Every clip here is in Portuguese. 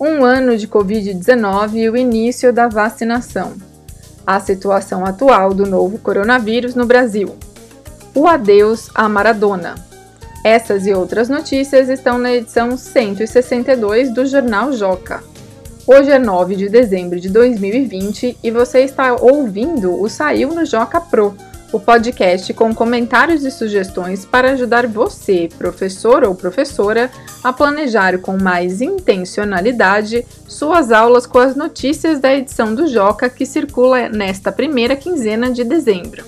um ano de Covid-19 e o início da vacinação, a situação atual do novo coronavírus no Brasil, o adeus a Maradona. Essas e outras notícias estão na edição 162 do Jornal Joca. Hoje é 9 de dezembro de 2020 e você está ouvindo o Saiu no Joca Pro o podcast com comentários e sugestões para ajudar você, professor ou professora, a planejar com mais intencionalidade suas aulas com as notícias da edição do Joca que circula nesta primeira quinzena de dezembro.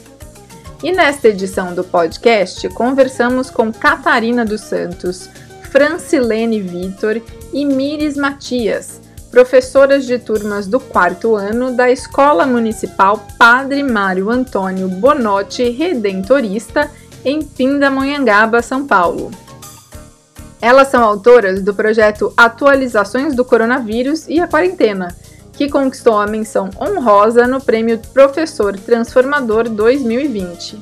E nesta edição do podcast, conversamos com Catarina dos Santos, Francilene Vitor e Mires Matias professoras de turmas do quarto ano da Escola Municipal Padre Mário Antônio Bonotti Redentorista, em Pindamonhangaba, São Paulo. Elas são autoras do projeto Atualizações do Coronavírus e a Quarentena, que conquistou a menção honrosa no Prêmio Professor Transformador 2020.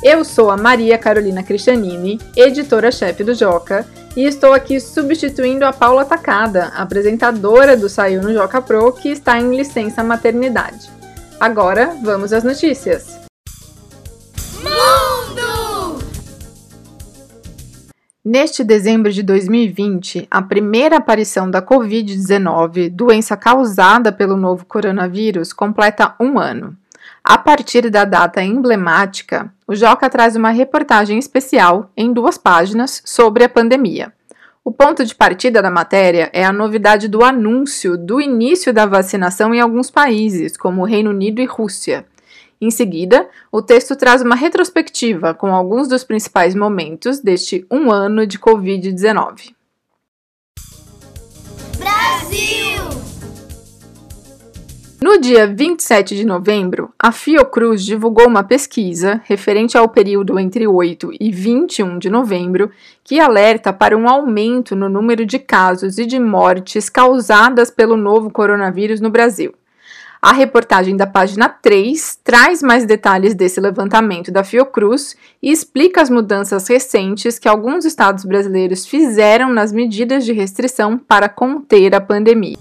Eu sou a Maria Carolina Cristianini, editora-chefe do Joca, e estou aqui substituindo a Paula Tacada, apresentadora do Saiu no Joca Pro, que está em licença maternidade. Agora, vamos às notícias. Mundo! Neste dezembro de 2020, a primeira aparição da Covid-19, doença causada pelo novo coronavírus, completa um ano. A partir da data emblemática, o Joca traz uma reportagem especial em duas páginas sobre a pandemia. O ponto de partida da matéria é a novidade do anúncio do início da vacinação em alguns países, como Reino Unido e Rússia. Em seguida, o texto traz uma retrospectiva com alguns dos principais momentos deste um ano de Covid-19. Brasil! No dia 27 de novembro, a Fiocruz divulgou uma pesquisa referente ao período entre 8 e 21 de novembro que alerta para um aumento no número de casos e de mortes causadas pelo novo coronavírus no Brasil. A reportagem da página 3 traz mais detalhes desse levantamento da Fiocruz e explica as mudanças recentes que alguns estados brasileiros fizeram nas medidas de restrição para conter a pandemia.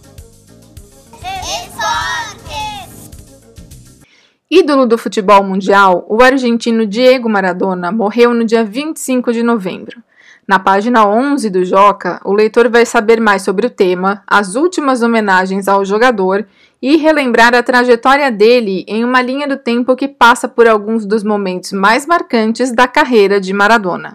Ídolo do futebol mundial, o argentino Diego Maradona morreu no dia 25 de novembro. Na página 11 do Joca, o leitor vai saber mais sobre o tema, as últimas homenagens ao jogador e relembrar a trajetória dele em uma linha do tempo que passa por alguns dos momentos mais marcantes da carreira de Maradona.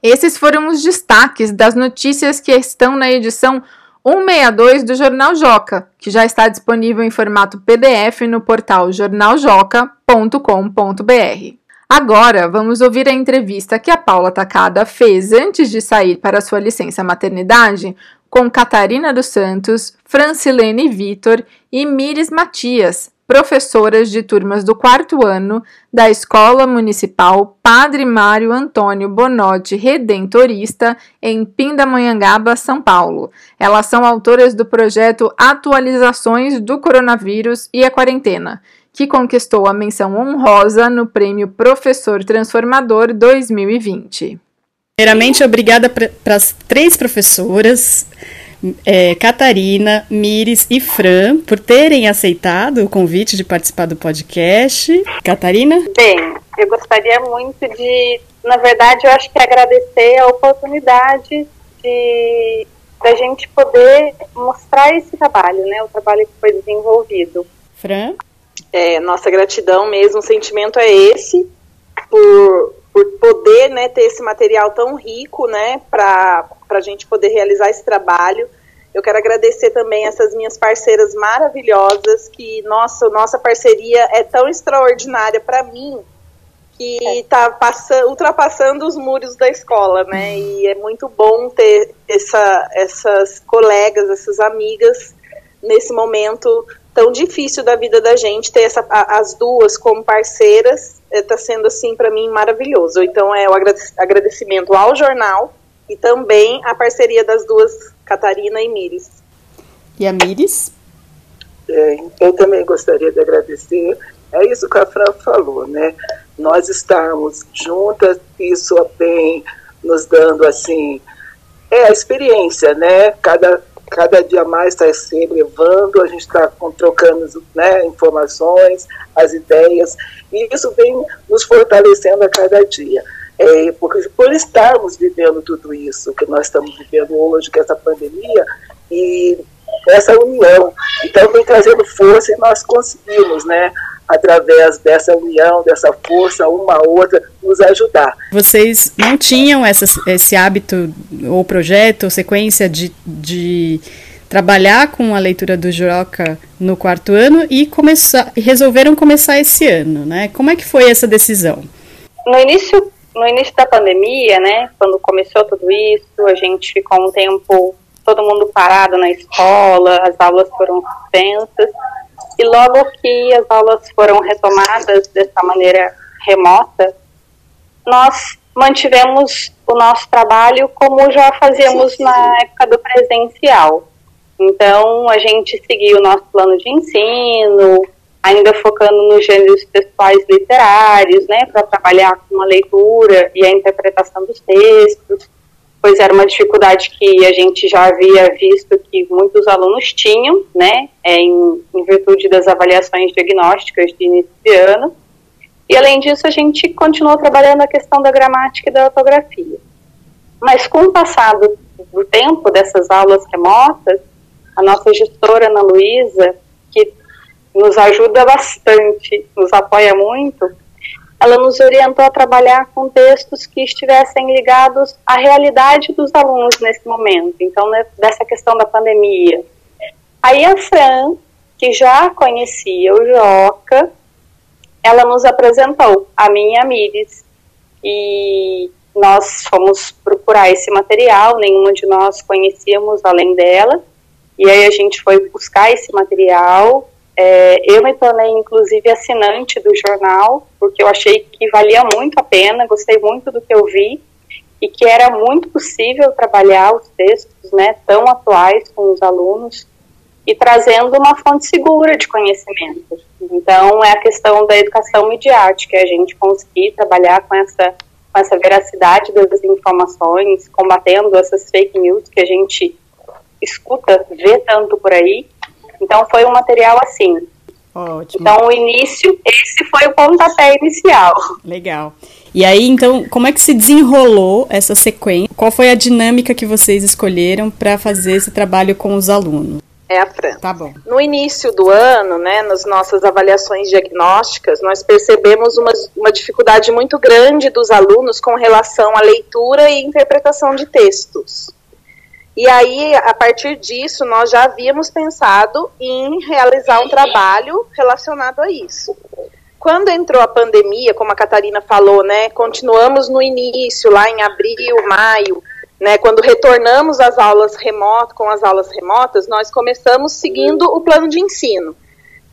Esses foram os destaques das notícias que estão na edição 162 do Jornal Joca, que já está disponível em formato PDF no portal jornaljoca.com.br. Agora vamos ouvir a entrevista que a Paula Tacada fez antes de sair para sua licença maternidade com Catarina dos Santos, Francilene Vitor e Mires Matias, professoras de turmas do quarto ano da Escola Municipal Padre Mário Antônio Bonotti Redentorista, em Pindamonhangaba, São Paulo. Elas são autoras do projeto Atualizações do Coronavírus e a Quarentena, que conquistou a menção honrosa no Prêmio Professor Transformador 2020. Primeiramente, obrigada para as três professoras é, Catarina, Mires e Fran por terem aceitado o convite de participar do podcast. Catarina? Bem, eu gostaria muito de, na verdade, eu acho que agradecer a oportunidade de da gente poder mostrar esse trabalho, né? O trabalho que foi desenvolvido. Fran? É, nossa gratidão mesmo, o sentimento é esse por por poder né, ter esse material tão rico né, para a gente poder realizar esse trabalho. Eu quero agradecer também essas minhas parceiras maravilhosas, que nossa, nossa parceria é tão extraordinária para mim, que está ultrapassando os muros da escola, né? E é muito bom ter essa, essas colegas, essas amigas nesse momento tão difícil da vida da gente, ter essa, as duas como parceiras está é, sendo assim para mim maravilhoso. Então é o agradecimento ao jornal e também a parceria das duas, Catarina e Mires. E a Mires? É, eu também gostaria de agradecer. É isso que a Fran falou, né? Nós estarmos juntas, isso tem nos dando assim é a experiência, né? Cada cada dia mais está se elevando, a gente está trocando né, informações, as ideias, e isso vem nos fortalecendo a cada dia. É, porque por estarmos vivendo tudo isso que nós estamos vivendo hoje, que é essa pandemia, e essa união, então vem trazendo força e nós conseguimos, né, através dessa união, dessa força, uma a outra, nos ajudar. Vocês não tinham essa, esse hábito, ou projeto, ou sequência de, de trabalhar com a leitura do Juroca no quarto ano e começar, resolveram começar esse ano, né? Como é que foi essa decisão? No início, no início da pandemia, né, quando começou tudo isso, a gente ficou um tempo todo mundo parado na escola, as aulas foram suspensas e logo que as aulas foram retomadas dessa maneira remota, nós mantivemos o nosso trabalho como já fazíamos na época do presencial. Então, a gente seguiu o nosso plano de ensino, ainda focando nos gêneros textuais literários, né, para trabalhar com a leitura e a interpretação dos textos, pois era uma dificuldade que a gente já havia visto que muitos alunos tinham, né, é, em, em virtude das avaliações diagnósticas de início de ano. E além disso, a gente continuou trabalhando a questão da gramática e da ortografia. Mas com o passar do, tempo dessas aulas remotas, a nossa gestora Ana Luísa, nos ajuda bastante, nos apoia muito, ela nos orientou a trabalhar com textos que estivessem ligados à realidade dos alunos nesse momento, então né, dessa questão da pandemia. Aí a Fran, que já conhecia o Joca, ela nos apresentou, a minha Mires, e nós fomos procurar esse material, nenhuma de nós conhecíamos além dela, e aí a gente foi buscar esse material. É, eu me tornei, inclusive, assinante do jornal, porque eu achei que valia muito a pena, gostei muito do que eu vi, e que era muito possível trabalhar os textos né, tão atuais com os alunos e trazendo uma fonte segura de conhecimento. Então, é a questão da educação midiática, é a gente conseguir trabalhar com essa, com essa veracidade das informações, combatendo essas fake news que a gente escuta, vê tanto por aí. Então foi um material assim. Ótimo. Então o início, esse foi o pontapé inicial. Legal. E aí, então, como é que se desenrolou essa sequência? Qual foi a dinâmica que vocês escolheram para fazer esse trabalho com os alunos? É a Fran. Tá bom. No início do ano, né, nas nossas avaliações diagnósticas, nós percebemos uma, uma dificuldade muito grande dos alunos com relação à leitura e interpretação de textos. E aí, a partir disso, nós já havíamos pensado em realizar um trabalho relacionado a isso. Quando entrou a pandemia, como a Catarina falou, né, continuamos no início, lá em abril, maio, né, quando retornamos às aulas remotas, com as aulas remotas, nós começamos seguindo o plano de ensino.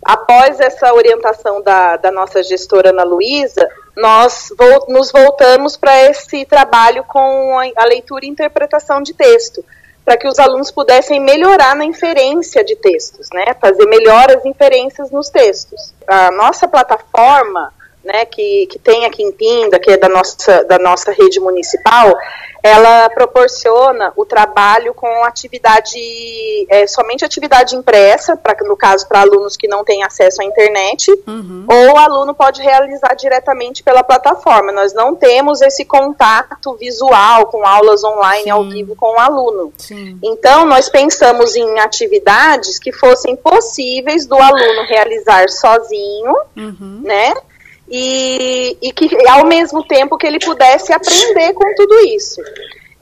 Após essa orientação da, da nossa gestora Ana Luísa, nós vo nos voltamos para esse trabalho com a, a leitura e interpretação de texto para que os alunos pudessem melhorar na inferência de textos, né, fazer melhoras inferências nos textos. A nossa plataforma, né, que, que tem aqui em Pinda, que é da nossa, da nossa rede municipal, ela proporciona o trabalho com atividade, é, somente atividade impressa, pra, no caso para alunos que não têm acesso à internet, uhum. ou o aluno pode realizar diretamente pela plataforma. Nós não temos esse contato visual com aulas online Sim. ao vivo com o aluno. Sim. Então, nós pensamos em atividades que fossem possíveis do aluno realizar sozinho, uhum. né? E, e que ao mesmo tempo que ele pudesse aprender com tudo isso.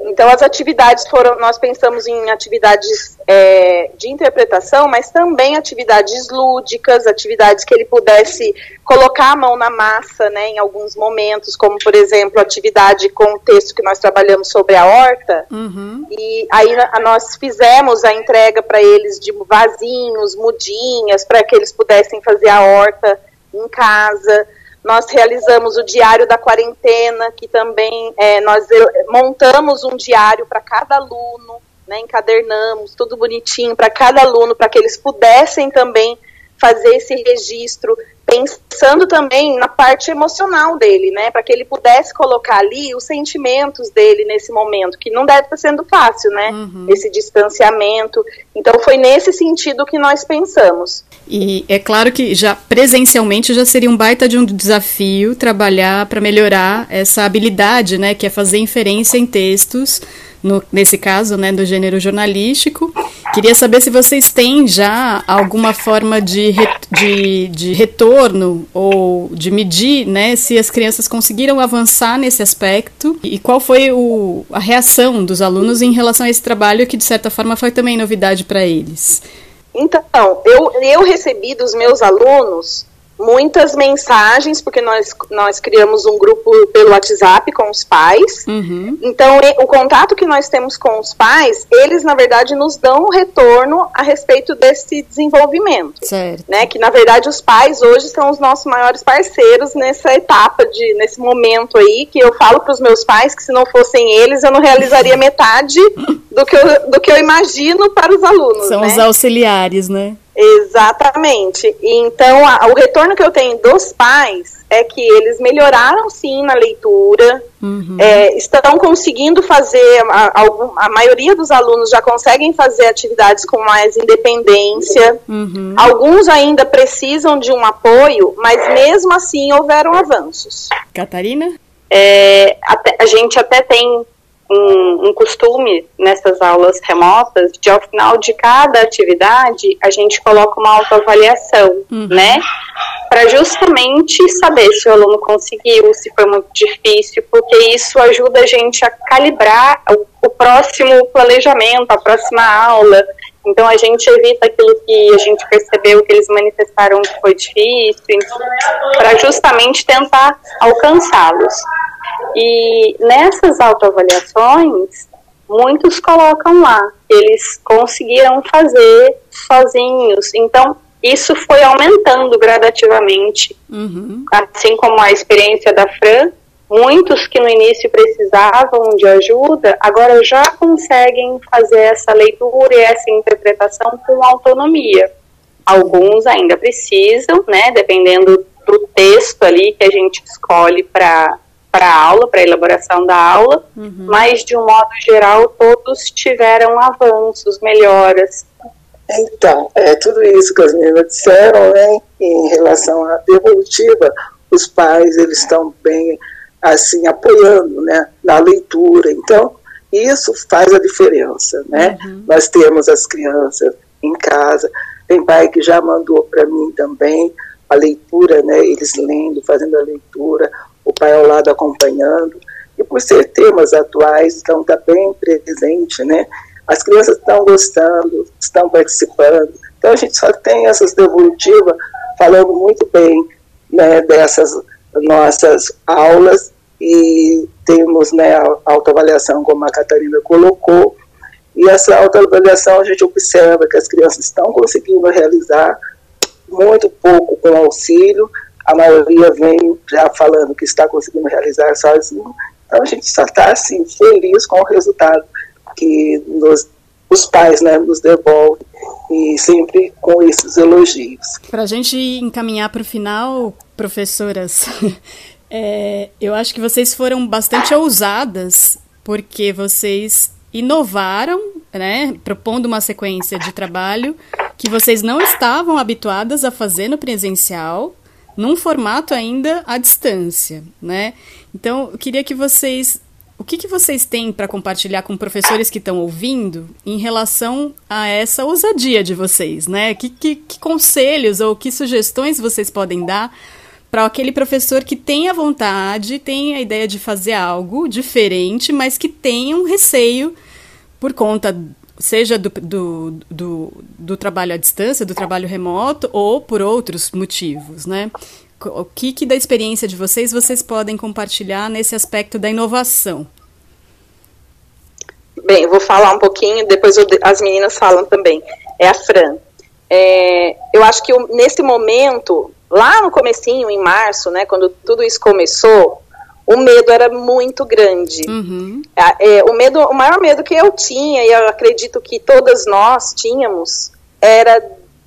Então as atividades foram, nós pensamos em atividades é, de interpretação, mas também atividades lúdicas, atividades que ele pudesse colocar a mão na massa, né, em alguns momentos, como por exemplo atividade com o texto que nós trabalhamos sobre a horta. Uhum. E aí nós fizemos a entrega para eles de vasinhos, mudinhas, para que eles pudessem fazer a horta em casa. Nós realizamos o diário da quarentena, que também é, nós montamos um diário para cada aluno, né, encadernamos tudo bonitinho para cada aluno, para que eles pudessem também fazer esse registro pensando também na parte emocional dele, né, para que ele pudesse colocar ali os sentimentos dele nesse momento, que não deve estar sendo fácil, né, uhum. esse distanciamento. Então foi nesse sentido que nós pensamos. E é claro que já presencialmente já seria um baita de um desafio trabalhar para melhorar essa habilidade, né, que é fazer inferência em textos no, nesse caso, né, do gênero jornalístico. Queria saber se vocês têm já alguma forma de, re, de, de, retorno ou de medir, né, se as crianças conseguiram avançar nesse aspecto e qual foi o, a reação dos alunos em relação a esse trabalho que, de certa forma, foi também novidade para eles. Então, eu, eu recebi dos meus alunos muitas mensagens, porque nós, nós criamos um grupo pelo WhatsApp com os pais. Uhum. Então, o contato que nós temos com os pais, eles, na verdade, nos dão um retorno a respeito desse desenvolvimento. Certo. Né? Que, na verdade, os pais hoje são os nossos maiores parceiros nessa etapa, de, nesse momento aí, que eu falo para os meus pais que se não fossem eles, eu não realizaria metade do que eu, do que eu imagino para os alunos. São né? os auxiliares, né? Exatamente. Então, a, o retorno que eu tenho dos pais é que eles melhoraram sim na leitura, uhum. é, estão conseguindo fazer, a, a, a, maioria dos alunos já conseguem fazer atividades com mais independência. Uhum. Alguns ainda precisam de um apoio, mas mesmo assim houveram avanços. Catarina? É, a gente até tem um, um, costume nessas aulas remotas de ao final de cada atividade a gente coloca uma autoavaliação, uhum. né? Para justamente saber se o aluno conseguiu, se foi muito difícil, porque isso ajuda a gente a calibrar o, o próximo planejamento, a próxima aula. Então a gente evita aquilo que a gente percebeu que eles manifestaram que foi difícil, para justamente tentar alcançá-los. E nessas autoavaliações, muitos colocam lá eles conseguiram fazer sozinhos. Então, isso foi aumentando gradativamente. Uhum. Assim como a experiência da Fran, muitos que no início precisavam de ajuda, agora já conseguem fazer essa leitura e essa interpretação com autonomia. Alguns ainda precisam, né, dependendo do texto ali que a gente escolhe para para a aula, para a elaboração da aula, uhum. mas de um modo geral todos tiveram avanços, melhoras. Então, é tudo isso que as meninas disseram, né, em relação à devolutiva, os pais eles estão bem assim apoiando, né, na leitura. Então, isso faz a diferença, né? Uhum. Nós temos as crianças em casa, tem pai que já mandou para mim também a leitura, né, eles lendo, fazendo a leitura, o pai ao lado acompanhando, e por ser temas atuais, então está bem presente, né? As crianças estão gostando, estão participando, então a gente só tem essas devolutivas falando muito bem né, dessas nossas aulas. E temos né, a autoavaliação, como a Catarina colocou, e essa autoavaliação a gente observa que as crianças estão conseguindo realizar muito pouco com auxílio, a maioria vem já falando que está conseguindo realizar sozinho. Então a gente só está assim, feliz com o resultado que nos, os pais né, nos devolvem e sempre com esses elogios. Para a gente encaminhar para o final, professoras, é, eu acho que vocês foram bastante ousadas porque vocês inovaram, né, propondo uma sequência de trabalho que vocês não estavam habituadas a fazer no presencial num formato ainda à distância, né? Então, eu queria que vocês o que, que vocês têm para compartilhar com professores que estão ouvindo em relação a essa ousadia de vocês, né? Que, que, que conselhos ou que sugestões vocês podem dar para aquele professor que tem a vontade, tem a ideia de fazer algo diferente, mas que tem um receio por conta seja do, do, do, do, trabalho à distância, do trabalho remoto, ou por outros motivos, né? O que, que da experiência de vocês vocês podem compartilhar nesse aspecto da inovação? Bem, eu vou falar um pouquinho, depois eu, as meninas falam também. É a Fran. É, eu acho que eu, nesse momento, lá no comecinho, em março, né, quando tudo isso começou, o medo era muito grande. Uhum. É, o medo, o maior medo que eu tinha, e eu acredito que todas nós tínhamos, era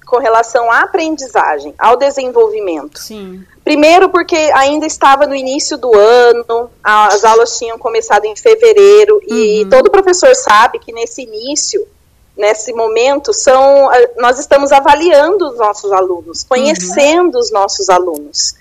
com relação à aprendizagem, ao desenvolvimento. Sim. Primeiro, porque ainda estava no início do ano, as aulas tinham começado em fevereiro, uhum. e todo professor sabe que nesse início, nesse momento, são, nós estamos avaliando os nossos alunos, conhecendo uhum. os nossos alunos.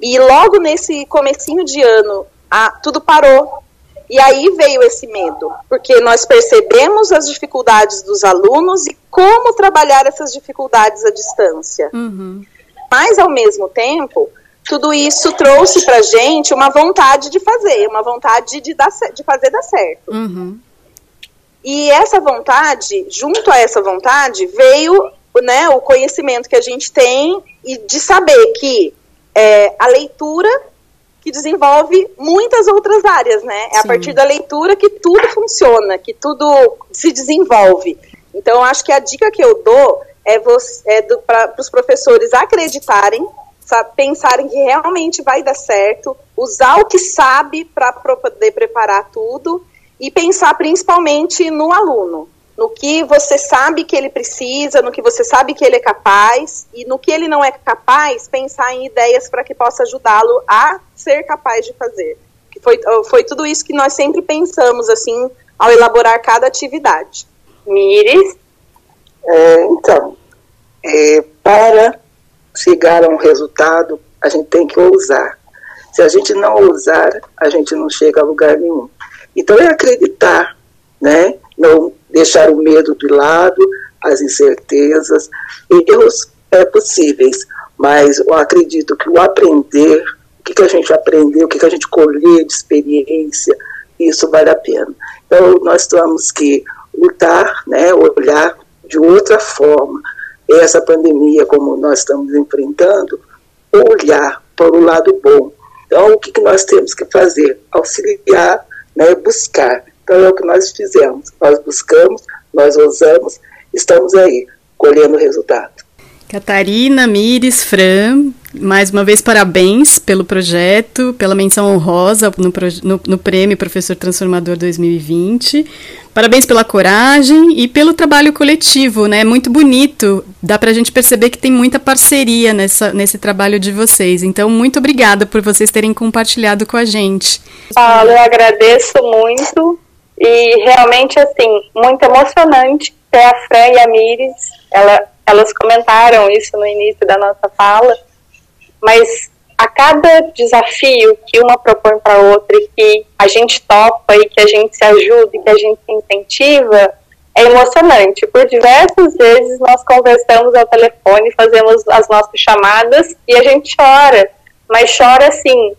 E logo nesse comecinho de ano, a, tudo parou. E aí veio esse medo, porque nós percebemos as dificuldades dos alunos e como trabalhar essas dificuldades à distância. Uhum. Mas, ao mesmo tempo, tudo isso trouxe para gente uma vontade de fazer, uma vontade de, dar, de fazer dar certo. Uhum. E essa vontade, junto a essa vontade, veio né, o conhecimento que a gente tem e de saber que é, a leitura que desenvolve muitas outras áreas, né? É a partir da leitura que tudo funciona, que tudo se desenvolve. Então, acho que a dica que eu dou é, é para os professores acreditarem, sabe, pensarem que realmente vai dar certo, usar o que sabe para poder preparar tudo e pensar principalmente no aluno no que você sabe que ele precisa, no que você sabe que ele é capaz e no que ele não é capaz, pensar em ideias para que possa ajudá-lo a ser capaz de fazer. Que foi, foi tudo isso que nós sempre pensamos assim ao elaborar cada atividade. Mires? É, então, é, para chegar a um resultado, a gente tem que ousar. Se a gente não ousar, a gente não chega a lugar nenhum. Então é acreditar, né? Não deixar o medo de lado, as incertezas, erros é, possíveis, mas eu acredito que o aprender, o que, que a gente aprendeu, o que, que a gente colher de experiência, isso vale a pena. Então, nós temos que lutar, né, olhar de outra forma essa pandemia, como nós estamos enfrentando, olhar para o lado bom. Então, o que, que nós temos que fazer? Auxiliar, né, buscar. Então é o que nós fizemos. Nós buscamos, nós ousamos, estamos aí, colhendo resultado. Catarina, Mires, Fran, mais uma vez parabéns pelo projeto, pela menção honrosa no, no, no, Prêmio Professor Transformador 2020. Parabéns pela coragem e pelo trabalho coletivo, né? Muito bonito. Dá para a gente perceber que tem muita parceria nessa, nesse trabalho de vocês. Então, muito obrigada por vocês terem compartilhado com a gente. Paulo, eu agradeço muito e realmente, assim, muito emocionante ter a Fran e a Miris. Ela, elas comentaram isso no início da nossa fala, mas a cada desafio que uma propõe para outra e que a gente topa e que a gente se ajuda e que a gente se incentiva, é emocionante. Por diversas vezes nós conversamos ao telefone, fazemos as nossas chamadas e a gente chora, mas chora assim,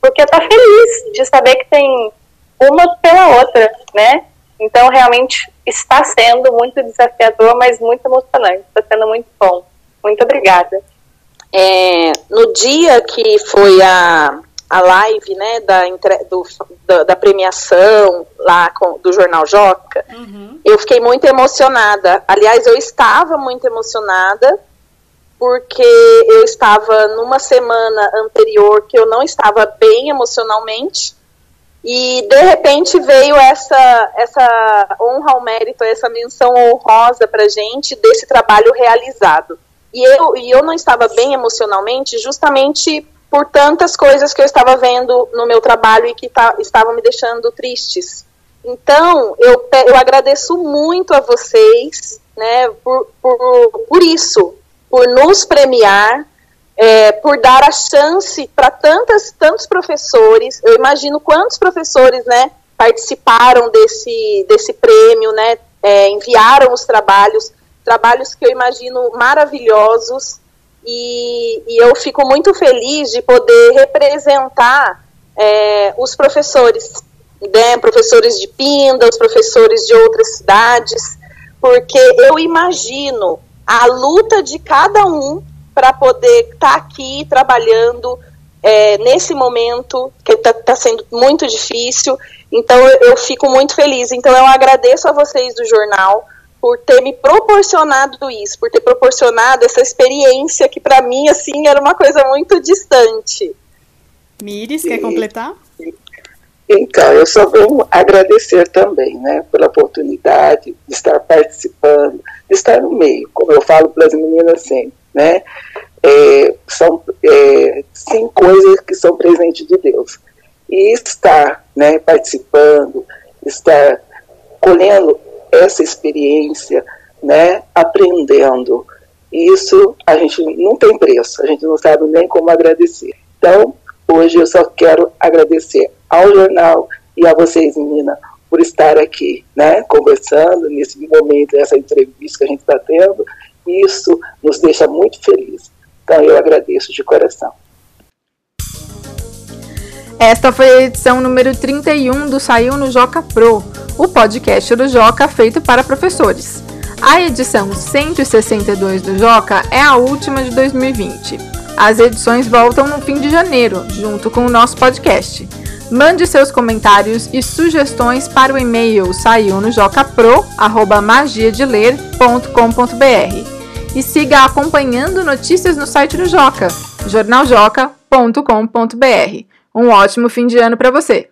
porque está feliz de saber que tem uma pela outra, né? Então, realmente está sendo muito desafiador, mas muito emocionante. Está sendo muito bom. Muito obrigada. É, no dia que foi a, a live, né, da, do, da, da, premiação lá com, do Jornal Joca, uhum. eu fiquei muito emocionada. Aliás, eu estava muito emocionada porque eu estava numa semana anterior que eu não estava bem emocionalmente e de repente veio essa, essa honra ao mérito, essa menção honrosa para gente desse trabalho realizado. E eu, e eu não estava bem emocionalmente justamente por tantas coisas que eu estava vendo no meu trabalho e que estavam me deixando tristes. Então, eu, eu agradeço muito a vocês né, por, por, por isso, por nos premiar, é, por dar a chance para tantas tantos professores. Eu imagino quantos professores, né, participaram desse desse prêmio, né, é, enviaram os trabalhos, trabalhos que eu imagino maravilhosos. E, e eu fico muito feliz de poder representar é, os professores, né, professores de Pinda, os professores de outras cidades, porque eu imagino a luta de cada um para poder estar tá aqui trabalhando é, nesse momento que está tá sendo muito difícil. Então eu, eu fico muito feliz. Então eu agradeço a vocês do jornal por ter me proporcionado isso, por ter proporcionado essa experiência que para mim assim era uma coisa muito distante. Mires, quer completar? Então, eu só venho agradecer também, né, pela oportunidade de estar participando, de estar no meio, como eu falo para as meninas sempre, né, é, são é, sim coisas que são presentes de Deus. E estar, né, participando, estar colhendo essa experiência, né, aprendendo, isso a gente não tem preço, a gente não sabe nem como agradecer. Então, hoje eu só quero agradecer ao jornal e a vocês, menina, por estar aqui, né, conversando nesse momento, essa entrevista que a gente está tendo. Isso nos deixa muito felizes. Então, eu agradeço de coração. Esta foi a edição número 31 do Saiu no Joca Pro, o podcast do Joca feito para professores. A edição 162 do Joca é a última de 2020. As edições voltam no fim de janeiro, junto com o nosso podcast. Mande seus comentários e sugestões para o e-mail saiu no jocapro@magiadeler.com.br e siga acompanhando notícias no site do Joca, jornaljoca.com.br. Um ótimo fim de ano para você!